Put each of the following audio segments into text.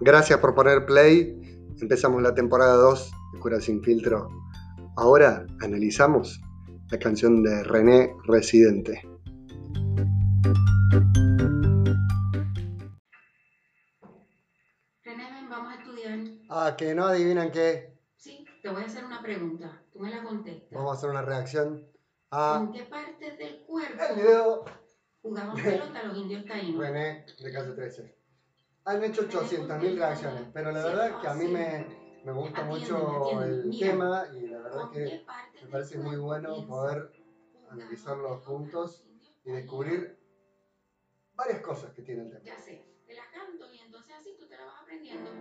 Gracias por poner play. Empezamos la temporada 2 de Cura Sin Filtro. Ahora analizamos la canción de René Residente. René, ven, vamos a estudiar. Ah, que no adivinan qué. Sí, te voy a hacer una pregunta. Tú me la contestas. Vamos a hacer una reacción a ¿En qué partes del cuerpo el video jugaban pelota los indios taínos? René de calle 13. Han hecho 800.000 reacciones, pero la verdad que a mí me, me gusta mucho el tema y la verdad ¿Con qué que me parece muy bueno poder analizarlos juntos y descubrir varias cosas que tiene el tema. Ya sé, te la canto y entonces así tú te la vas aprendiendo.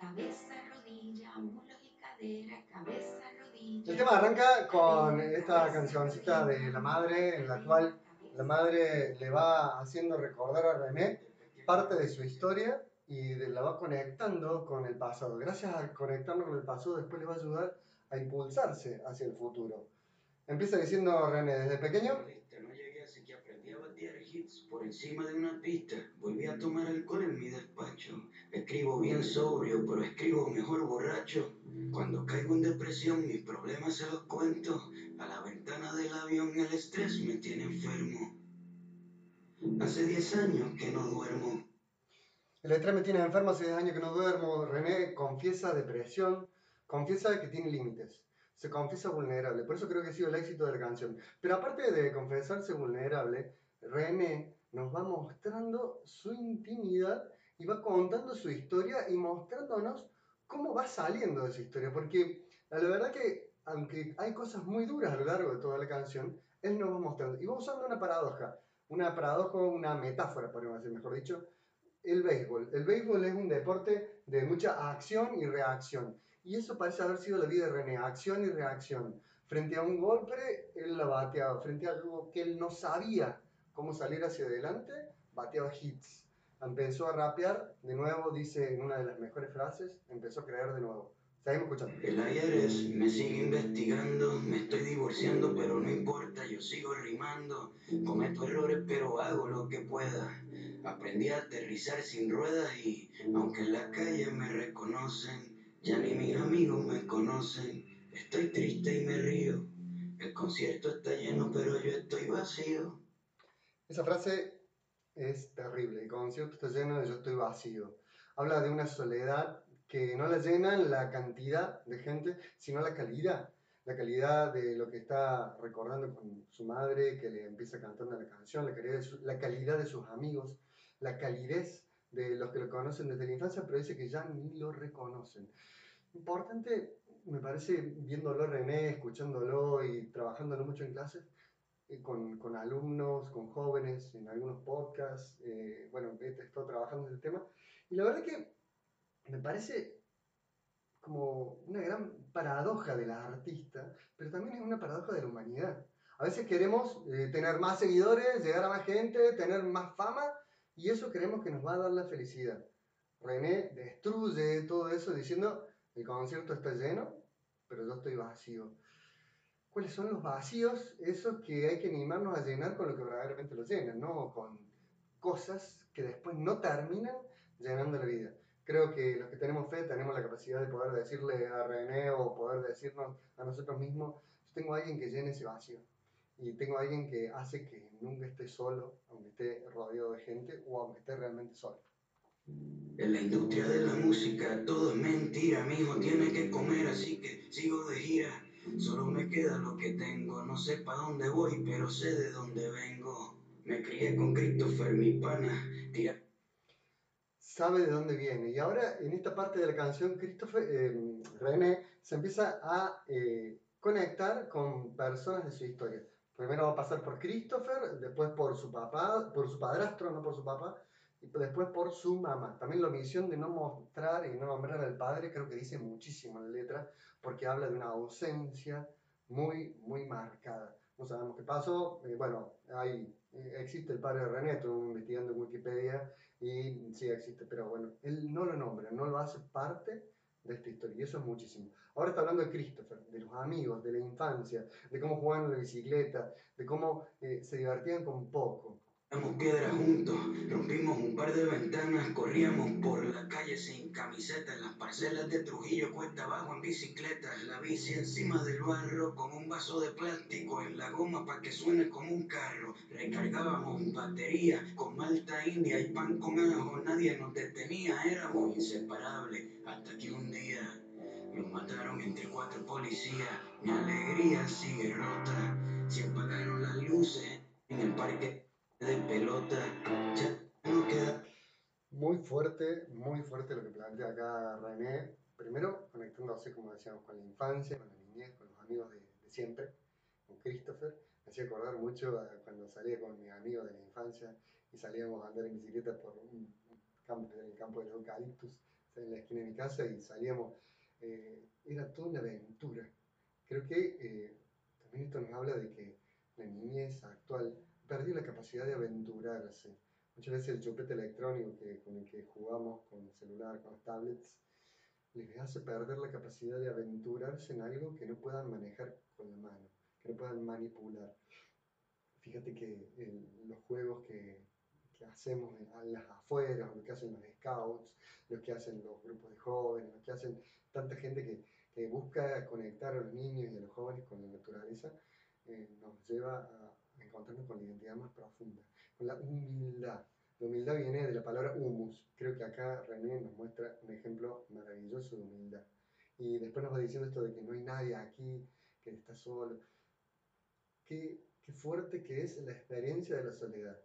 Cabeza, rodilla, muslos y cadera, cabeza, rodilla. El tema arranca con esta cancioncita de la madre en la cual la madre le va haciendo recordar a René parte de su historia y de- la va conectando con el pasado. Gracias a conectarlo con el pasado, después le va a ayudar a impulsarse hacia el futuro. Empieza diciendo René, desde pequeño, No llegué así que aprendí a batear hits por encima de una pista. Volví a tomar alcohol en mi despacho. Escribo bien sobrio, pero escribo mejor borracho. Cuando caigo en depresión, mis problemas se los cuento. A la del avión el estrés me tiene enfermo. Hace 10 años que no duermo. el estrés me tiene enfermo hace 10 años que no duermo. René confiesa depresión, confiesa que tiene límites. Se confiesa vulnerable, por eso creo que ha sido el éxito de la canción. Pero aparte de confesarse vulnerable, René nos va mostrando su intimidad y va contando su historia y mostrándonos cómo va saliendo de esa historia. Porque la verdad que, aunque hay cosas muy duras a lo largo de toda la canción, él nos va mostrando. Y va usando una paradoja, una paradoja, una metáfora, podríamos decir, mejor dicho, el béisbol. El béisbol es un deporte de mucha acción y reacción. Y eso parece haber sido la vida de René, acción y reacción. Frente a un golpe, él la bateaba. Frente a algo que él no sabía cómo salir hacia adelante, bateaba hits. Empezó a rapear, de nuevo, dice en una de las mejores frases, empezó a creer de nuevo. Seguimos escuchando. El IRS me sigue investigando, me estoy divorciando, pero no importa, yo sigo rimando. Cometo errores, pero hago lo que pueda. Aprendí a aterrizar sin ruedas y, aunque en la calle me reconocen, ya ni mis amigos me conocen. Estoy triste y me río. El concierto está lleno, pero yo estoy vacío. Esa frase es terrible. El concierto está lleno yo estoy vacío. Habla de una soledad que no la llenan la cantidad de gente, sino la calidad. La calidad de lo que está recordando con su madre, que le empieza cantando la canción, la calidad de, su- la calidad de sus amigos, la calidez de los que lo conocen desde la infancia, pero dice que ya ni lo reconocen. Importante, me parece, viéndolo René, escuchándolo y trabajándolo mucho en clases, eh, con, con alumnos, con jóvenes, en algunos podcasts, eh, bueno, he estado trabajando en el tema, y la verdad que me parece como una gran paradoja de la artista, pero también es una paradoja de la humanidad. A veces queremos eh, tener más seguidores, llegar a más gente, tener más fama, y eso creemos que nos va a dar la felicidad. René destruye todo eso diciendo, el concierto está lleno, pero yo estoy vacío. ¿Cuáles son los vacíos? Esos que hay que animarnos a llenar con lo que verdaderamente los llenan, no con cosas que después no terminan llenando la vida. Creo que los que tenemos fe tenemos la capacidad de poder decirle a René o poder decirnos a nosotros mismos, yo tengo a alguien que llene ese vacío. Y tengo a alguien que hace que nunca esté solo, aunque esté rodeado de gente o aunque esté realmente solo. En la industria de la música todo es mentira, mi hijo tiene que comer, así que sigo de gira. Solo me queda lo que tengo, no sé pa' dónde voy, pero sé de dónde vengo. Me crié con Christopher, mi pana, tira sabe de dónde viene. Y ahora en esta parte de la canción, Christopher, eh, René se empieza a eh, conectar con personas de su historia. Primero va a pasar por Christopher, después por su papá, por su padrastro, no por su papá, y después por su mamá. También la omisión de no mostrar y no nombrar al padre creo que dice muchísimo en la letra, porque habla de una ausencia muy, muy marcada. No sabemos qué pasó. eh, bueno, hay, eh, existe el padre de René, estuve investigando en Wikipedia y sí existe, pero bueno, él no lo nombra, no lo hace parte de esta historia y eso es muchísimo. Ahora está hablando de Christopher, de los amigos, de la infancia, de cómo jugaban la bicicleta, de cómo eh, se divertían con poco. Damos piedra juntos, rompimos un par de ventanas, corríamos por la calle sin camiseta, en las parcelas de Trujillo, cuesta abajo en bicicleta, la bici encima del barro, con un vaso de plástico en la goma para que suene como un carro. Recargábamos batería con malta india y pan con ajo, nadie nos detenía, éramos inseparables, hasta que un día nos mataron entre cuatro policías, mi alegría sigue rota, se apagaron las luces en el parque de pelota, ya no queda. Muy fuerte, muy fuerte lo que plantea acá René. Primero, conectándose, como decíamos, con la infancia, con la niñez, con los amigos de, siempre, con Christopher. Me hacía acordar mucho a cuando salía con mis amigos de la infancia y salíamos a andar en bicicleta por un campo, en el campo de los eucaliptus, en la esquina de mi casa, y salíamos. eh, era toda una aventura. Creo que eh, también esto nos habla de que la niñez actual perdió la capacidad de aventurarse. Muchas veces el chupete electrónico que, con el que jugamos con el celular, con las tablets, les hace perder la capacidad de aventurarse en algo que no puedan manejar con la mano, que no puedan manipular. Fíjate que el- los juegos que, hacemos en, a las afueras, lo que hacen los scouts, lo que hacen los grupos de jóvenes, lo que hacen tanta gente que, que busca conectar a los niños y a los jóvenes con la naturaleza, eh, nos lleva a encontrarnos con la identidad más profunda, con la humildad. La humildad viene de la palabra humus. Creo que acá René nos muestra un ejemplo maravilloso de humildad. Y después nos va diciendo esto de que no hay nadie aquí, que está solo. Qué, qué fuerte que es la experiencia de la soledad.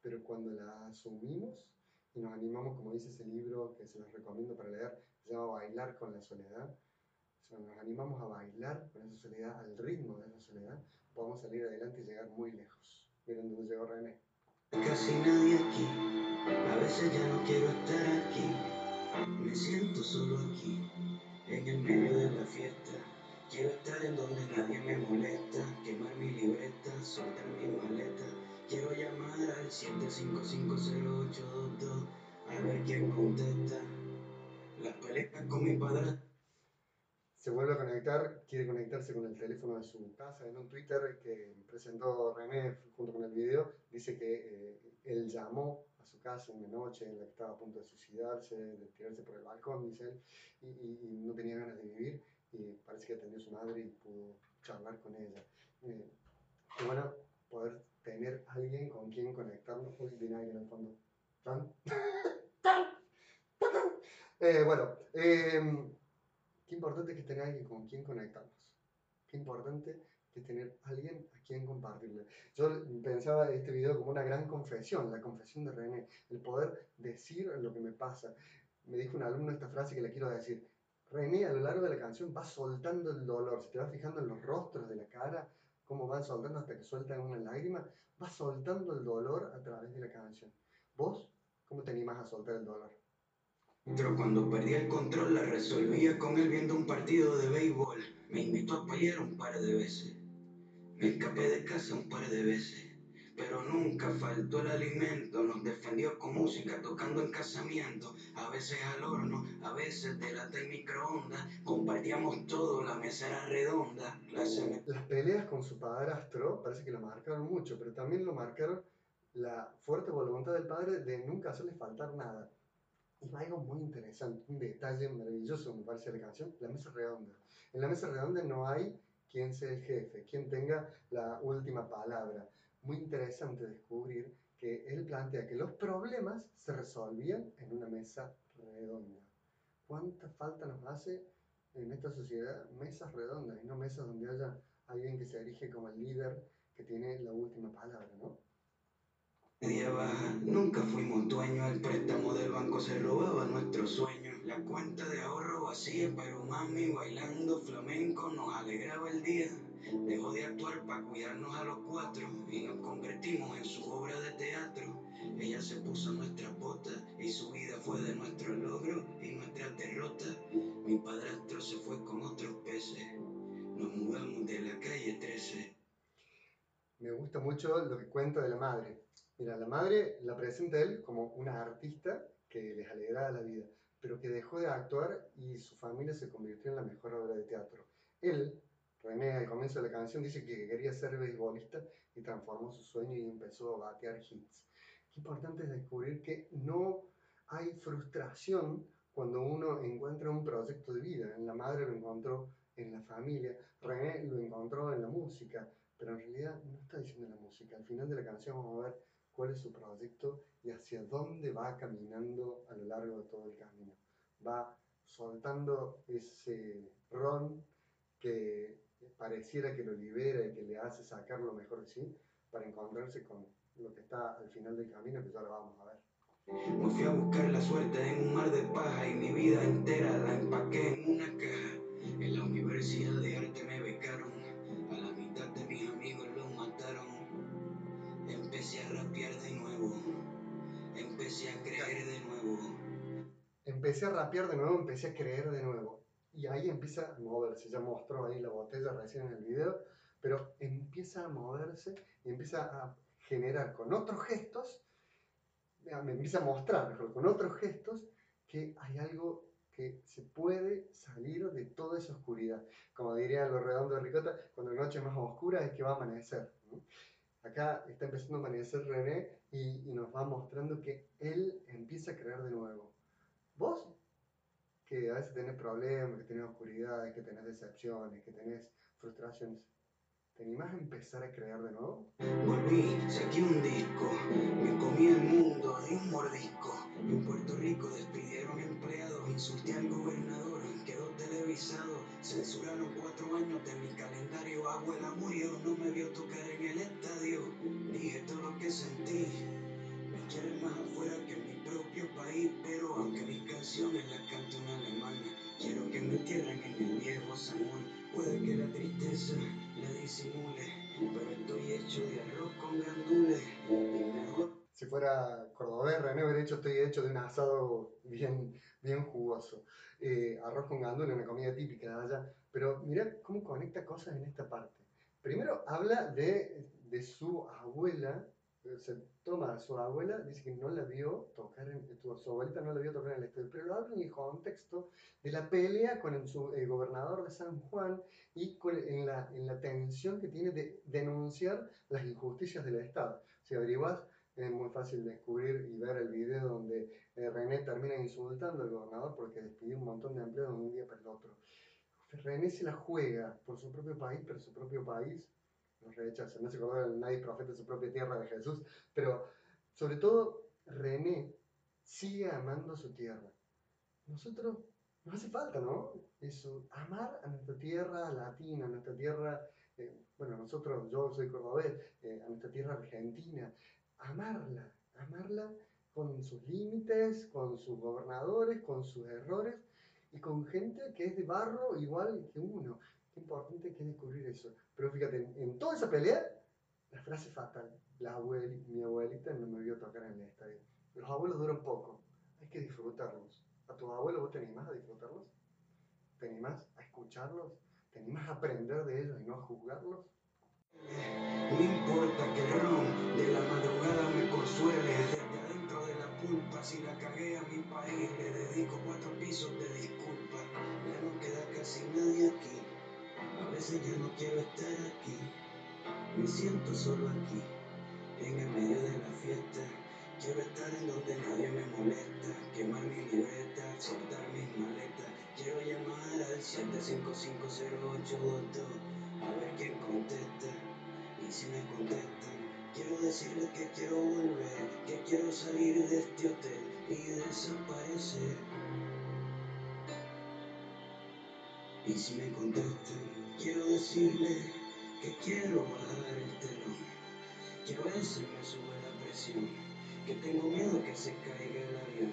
Pero cuando la asumimos y nos animamos, como dice ese libro que se los recomiendo para leer, se llama Bailar con la soledad, o sea, nos animamos a bailar con esa soledad, al ritmo de esa soledad, podemos salir adelante y llegar muy lejos. Miren dónde llegó René. Casi nadie aquí, a veces ya no quiero estar aquí. Me siento solo aquí, en el medio de la fiesta. Quiero estar en donde nadie me molesta, quemar mi libreta, soltar mi maleta. Quiero llamar al 7550822 a ver quién contesta. Las peleas con mi padre. Se vuelve a conectar, quiere conectarse con el teléfono de su casa. En un Twitter que presentó René junto con el video, dice que eh, él llamó a su casa una noche en la que estaba a punto de suicidarse, de tirarse por el balcón, dice él, y, y- y no tenía ganas de vivir, y parece que atendió a su madre y pudo charlar con ella. Eh, bueno poder tener alguien con quien conectarnos. Uy, viene alguien al fondo. ¿Tan? Eh, bueno, em, Qué importante que tener alguien con quien conectarnos. Qué importante que tener alguien a quien compartirle. Yo pensaba este video como una gran confesión, la confesión de René, el poder decir lo que me pasa. Me dijo un alumno esta frase que le quiero decir. René a lo largo de la canción va soltando el dolor. Si te vas fijando en los rostros de la cara, cómo van soltando hasta que sueltan una lágrima, va soltando el dolor a través de la canción. ¿Vos cómo te animás a soltar el dolor? Pero cuando perdí el control la resolvía con él viendo un partido de béisbol. Me invitó a pelear un par de veces. Me escapé de casa un par de veces. Pero nunca faltó el alimento. Nos defendió con música tocando en casamiento. A veces al horno, a veces de lata y microondas. Compartíamos todo, la mesa era redonda. La Las peleas con su padrastro parece que lo marcaron mucho, pero también lo marcaron la fuerte voluntad del padre de nunca hacerle faltar nada. Y algo muy interesante, un detalle maravilloso me parece la canción, la mesa redonda. En la mesa redonda no hay quien sea el jefe, quien tenga la última palabra. Muy interesante descubrir que él plantea que los problemas se resolvían en una mesa redonda. ¿Cuánta falta nos hace en esta sociedad mesas redondas y no mesas donde haya alguien que se erige como el líder que tiene la última palabra, ¿no? Media baja. Nunca fuimos dueños, el préstamo del banco se robaba nuestros sueños. La cuenta de ahorro vacía, pero mami bailando flamenco nos alegraba el día. Dejó de actuar para cuidarnos a los cuatro y nos convertimos en su obra de teatro. Ella se puso nuestras botas y su vida fue de nuestro logro y nuestras derrotas. Mi padrastro se fue con otros peces. Nos mudamos de la calle 13. Me gusta mucho lo que cuenta de la madre. Mira, la madre la presenta él como una artista que les alegraba la vida, pero que dejó de actuar y su familia se convirtió en la mejor obra de teatro. Él René al comienzo de la canción dice que quería ser beisbolista y transformó su sueño y empezó a batear hits. Qué importante es descubrir que no hay frustración cuando uno encuentra un proyecto de vida. La madre lo encontró en la familia, René lo encontró en la música, pero en realidad no está diciendo la música. Al final de la canción vamos a ver cuál es su proyecto y hacia dónde va caminando a lo largo de todo el camino. Va soltando ese ron que pareciera que lo libera y que le hace sacar lo mejor de sí para encontrarse con lo que está al final del camino que ya lo vamos a ver. Me fui a buscar la suerte en un mar de paja y mi vida entera la empaqué en una caja. En la universidad de arte me becaron, empecé a creer de nuevo. Empecé a rapear de nuevo, empecé a creer de nuevo. Y ahí empieza a moverse, ya mostró ahí la botella recién en el video, pero empieza a moverse y empieza a generar con otros gestos me empieza a mostrar, mejor, con otros gestos, que hay algo que se puede salir de toda esa oscuridad. Como diría lo redondo de Ricota, cuando la noche es más oscura es que va a amanecer. Acá está empezando a amanecer René y, y, nos va mostrando que él empieza a crear de nuevo. Vos, que a veces tenés problemas, que tenés oscuridades, que tenés decepciones, que tenés frustraciones, ¿Te animás a empezar a crear de nuevo? Volví, saqué un disco, me comí el mundo de un mordisco. En Puerto Rico despidieron abuela murió, no me vio tocar en el estadio. Dije todo lo que sentí, me quieren más afuera que en mi propio país, pero aunque mis canciones las cante un alemán, quiero que me entierren en el viejo San Juan. Puede que la tristeza la disimule, pero estoy hecho de arroz con gandules. Si fuera cordobés, René hubiera dicho estoy hecho de un asado bien, bien jugoso. Eh, arroz con gandules, una comida típica de allá. Pero mira cómo conecta cosas en esta parte. Primero habla de, de su abuela, se toma a su abuela, dice que no la vio tocar, en, su abuelita no la vio tocar en el estudio, pero lo habla en el contexto de la pelea con el, su, el gobernador de San Juan y con, en, la, en, la, tensión que tiene de denunciar las injusticias del Estado. Si averiguas, es muy fácil descubrir y ver el video donde eh, René termina insultando al gobernador porque despidió un montón de empleados de un día para el otro. René se la juega por su propio país, pero su propio país nos rechaza. No se acuerda nadie profeta de su propia tierra de Jesús, pero sobre todo René sigue amando su tierra. Nosotros nos hace falta, ¿no? Eso, amar a nuestra tierra latina, a nuestra tierra, eh, bueno, nosotros, yo soy cordobés, eh, a nuestra tierra argentina, amarla, amarla con sus límites, con sus gobernadores, con sus errores y con gente que es de barro igual que uno. Qué importante que descubrir eso. Pero fíjate, en, toda esa pelea, la frase fatal, la abueli, mi abuelita no me vio tocar en el estadio. Los abuelos duran poco, hay que disfrutarlos. ¿A tus abuelos vos te animás a disfrutarlos? ¿Te animás a escucharlos? ¿Te animás a aprender de ellos y no a juzgarlos? No importa que el ron de la madrugada me consuele desde adentro de la pulpa. Si la cagué a mi país, le dedico cuatro pisos de disculpa. Ya no queda casi nadie aquí. A veces ya no quiero estar aquí. Me siento solo aquí, en el medio de la fiesta. Quiero estar en donde nadie me molesta, quemar mi libreta, soltar mis maletas. Quiero llamar al 755082 a ver quién contesta. Y si me contestan, quiero decirles que quiero volver, que quiero salir de este hotel y desaparecer. Y si me contestan, quiero decirles que quiero bajar el telón. Que a veces me sube la presión, que tengo miedo que se caiga el avión.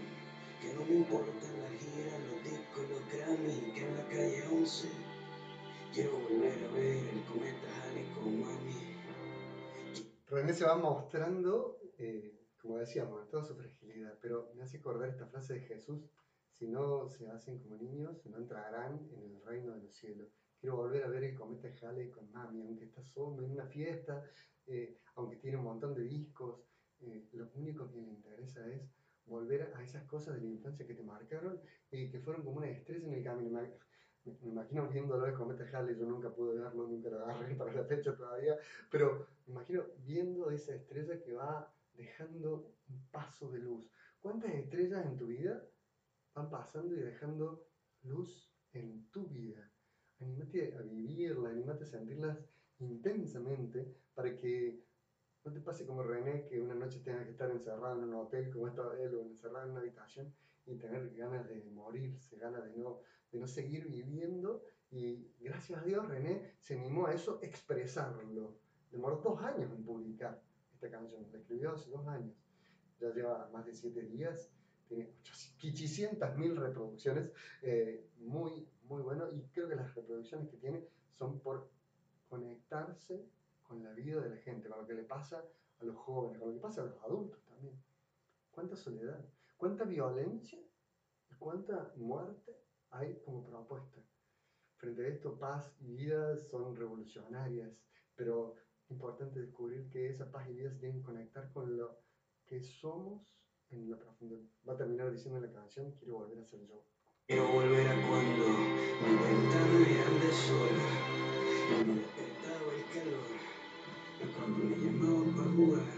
Que no me importa la gira, los discos, los Grammy, y que en la calle 11 quiero volver a ver el cometa Halley con mami. René se va mostrando, eh, como decíamos, toda su fragilidad, pero me hace acordar esta frase de Jesús, si no se hacen como niños, no entrarán en el reino de los cielos. Quiero volver a ver el cometa Halley con mami, aunque está solo en una fiesta, eh, aunque tiene un montón de discos, eh, lo único que le interesa es volver a esas cosas de la infancia que te marcaron y que fueron como una estrella en el camino. Me, imagino viéndolo el cometa Halley, yo nunca pude verlo, nunca lo agarré para la fecha todavía, pero me imagino viendo esa estrella que va dejando un paso de luz. ¿Cuántas estrellas en tu vida van pasando y dejando luz en tu vida? Anímate a vivirla, anímate a sentirlas intensamente para que no te pase como René, que una noche tenga que estar encerrado en un hotel como estaba él o encerrado en una habitación y tener ganas de morirse, ganas de no, de no seguir viviendo. Y gracias a Dios René se animó a eso, expresarlo. Demoró dos años en publicar esta canción, la escribió hace dos años. Ya lleva más de siete días, tiene 800.000 reproducciones, eh, muy, muy bueno. Y creo que las reproducciones que tiene son por conectarse con la vida de la gente, con lo que le pasa a los jóvenes, con lo que pasa a los adultos también. ¿Cuánta soledad? ¿Cuánta violencia? ¿Y cuánta muerte hay como propuesta? Frente a esto, paz y vida son revolucionarias, pero importante descubrir que esa paz y vida se tienen que conectar con lo que somos en la profundidad. Va a terminar diciendo la canción, quiero volver a ser yo. Quiero volver a cuando mi ventana era de sol y me despertaba el calor, a cuando me llamaban para jugar,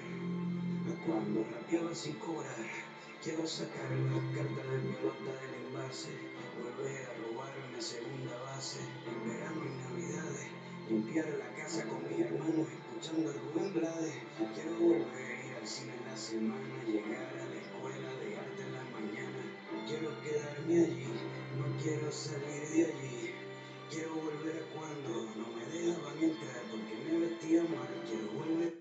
a cuando rapeaba sin cobrar. Quiero sacar las cartas de pelota del envase, volver a robar una segunda base, en verano y navidades, limpiar la casa con mis hermanos escuchando a Rubén Blades. Quiero volver a ir al cine en la semana, llegar a la escuela de arte en la mañana. Quiero quedarme allí, no quiero salir de allí. Quiero volver a cuando no me dejaban entrar porque me vestía mal. Quiero volver.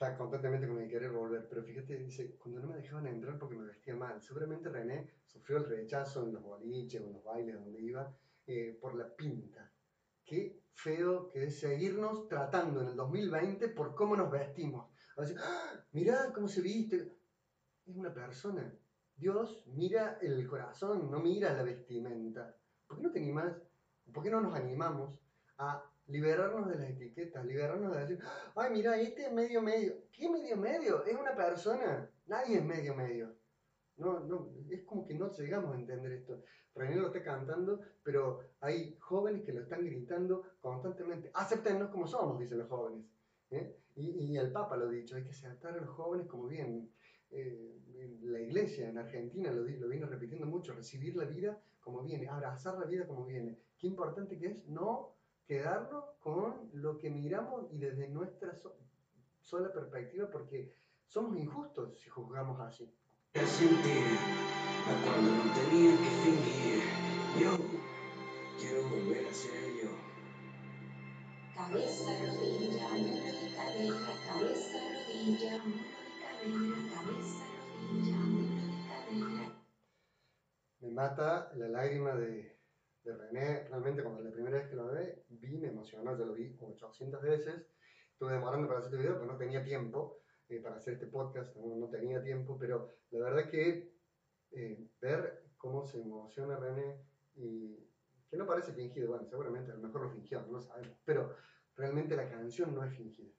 Está constantemente con el querer volver, pero fíjate, dice, cuando no me dejaban entrar porque me vestía mal. Seguramente René sufrió el rechazo en los boliches en los bailes donde iba eh, por la pinta. Qué feo que es seguirnos tratando en el 2020 por cómo nos vestimos. A decir, ¡Ah! mirá cómo se viste. Es una persona. Dios mira el corazón, no mira la vestimenta. ¿Por qué no te? ¿Por qué no nos animamos a liberarnos de las etiquetas, liberarnos de decir, ay, mira, este es medio medio. ¿Qué medio medio? Es una persona. Nadie es medio medio. No, no, es como que no llegamos a entender esto. René lo está cantando, pero hay jóvenes que lo están gritando constantemente. Aceptennos como somos, dicen los jóvenes. ¿eh? Y, y, el Papa lo ha dicho, hay que aceptar a los jóvenes como bien. Eh, la iglesia en Argentina lo, lo viene repitiendo mucho, recibir la vida como viene, abrazar la vida como viene. Qué importante que es no quedarnos con lo que miramos y desde nuestra so sola perspectiva, porque somos injustos si juzgamos así. Sentir a cuando no tenía que fingir. Yo quiero volver a ser yo. Cabeza, rodilla, y cadera, cabeza, rodilla, cadera, cabeza, rodilla, cadera. Me mata la lágrima de, de René, realmente cuando la primera vez que lo vi, vi, me emocionó, yo lo vi 800 veces, estuve demorando para hacer este video, pero no tenía tiempo eh, para hacer este podcast, no, no, tenía tiempo, pero la verdad que eh, ver cómo se emociona René y que no parece fingido, bueno, seguramente a lo mejor lo fingió, no lo sabemos, pero realmente la canción no es fingida.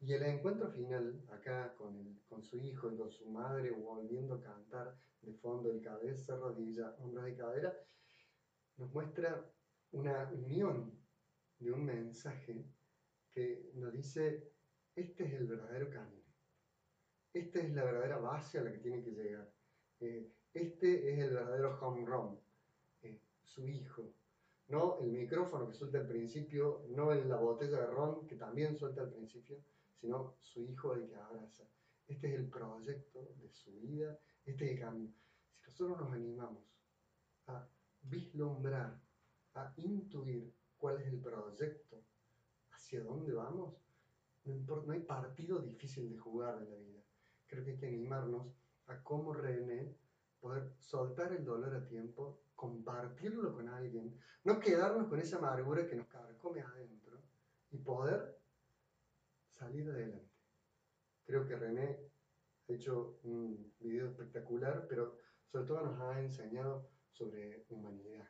Y el encuentro final, acá con, el, con su hijo y con su madre volviendo a cantar de fondo el cabeza, rodilla, hombros y cadera, nos muestra una unión de un mensaje que nos dice, este es el verdadero camino, esta es la verdadera base a la que tiene que llegar, eh, este es el verdadero home run, eh, su hijo, no el micrófono que suelta al principio, no la botella de ron que también suelta al principio, sino su hijo el que abraza. Este es el proyecto de su vida, este es el camino. Si nosotros nos animamos a vislumbrar, a intuir cuál es el proyecto, hacia dónde vamos, no, importa, no hay partido difícil de jugar en la vida. Creo que hay que animarnos a cómo René poder soltar el dolor a tiempo, compartirlo con alguien, no quedarnos con esa amargura que nos carcome adentro y poder salir adelante. Creo que René ha hecho un video espectacular, pero sobre todo nos ha enseñado sobre humanidad,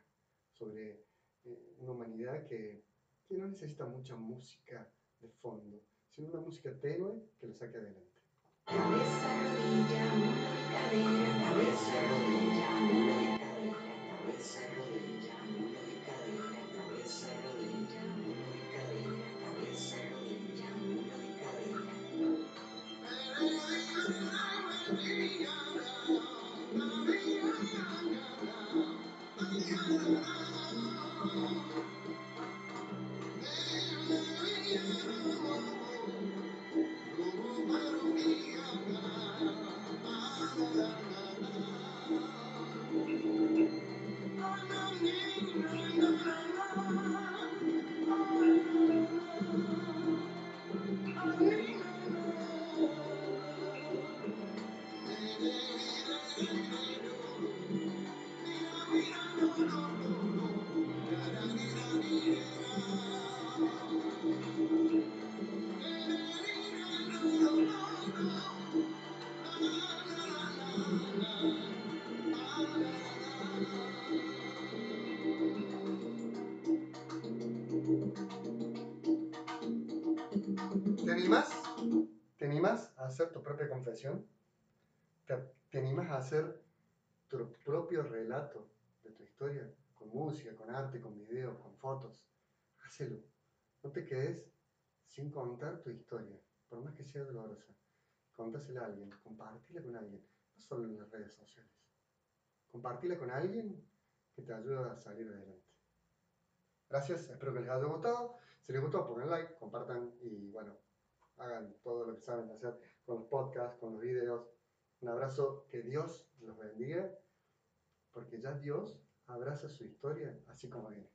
sobre eh, una humanidad que, que no necesita mucha música de fondo, sino una música tenue que lo saque adelante. Cabeza, rodilla, cadera, cabeza, rodilla, cadera, cabeza, tu propia confesión? ¿Te, te animas a hacer tu propio relato de tu historia? Con música, con arte, con video, con fotos. Hacelo. No te quedes sin contar tu historia, por más que sea dolorosa. Contásela a alguien, compartila con alguien, no solo en las redes sociales. Compartila con alguien que te ayude a salir adelante. Gracias, espero que les haya gustado. Si les gustó, pongan like, compartan y bueno, hagan todo lo que saben hacer con los podcasts, con los videos. Un abrazo, que Dios los bendiga, porque ya Dios abraza su historia así como viene.